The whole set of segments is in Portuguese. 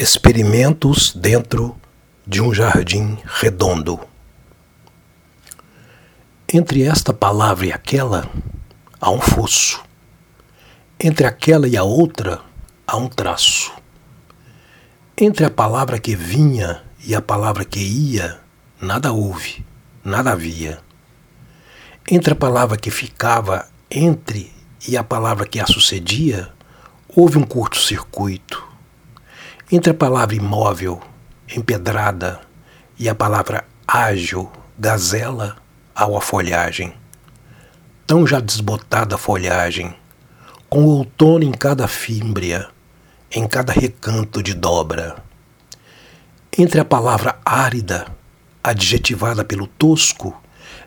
Experimentos dentro de um jardim redondo. Entre esta palavra e aquela há um fosso. Entre aquela e a outra há um traço. Entre a palavra que vinha e a palavra que ia, nada houve, nada havia. Entre a palavra que ficava entre e a palavra que a sucedia, houve um curto-circuito entre a palavra imóvel, empedrada, e a palavra ágil, gazela, há a folhagem. Tão já desbotada a folhagem, com o outono em cada fímbria, em cada recanto de dobra. Entre a palavra árida, adjetivada pelo tosco,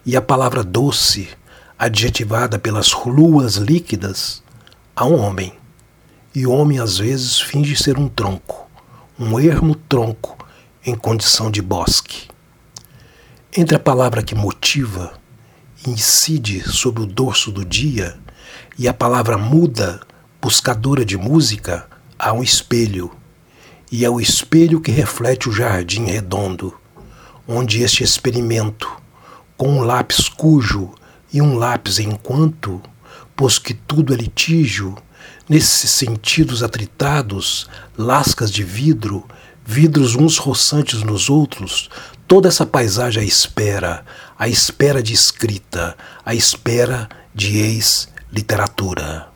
e a palavra doce, adjetivada pelas luas líquidas, há um homem. E o homem às vezes finge ser um tronco um ermo tronco em condição de bosque. Entre a palavra que motiva incide sobre o dorso do dia e a palavra muda, buscadora de música, há um espelho, e é o espelho que reflete o jardim redondo, onde este experimento, com um lápis cujo e um lápis enquanto, pois que tudo é litígio, Nesses sentidos atritados, lascas de vidro, vidros uns roçantes nos outros, toda essa paisagem à espera, à espera de escrita, à espera de ex-literatura.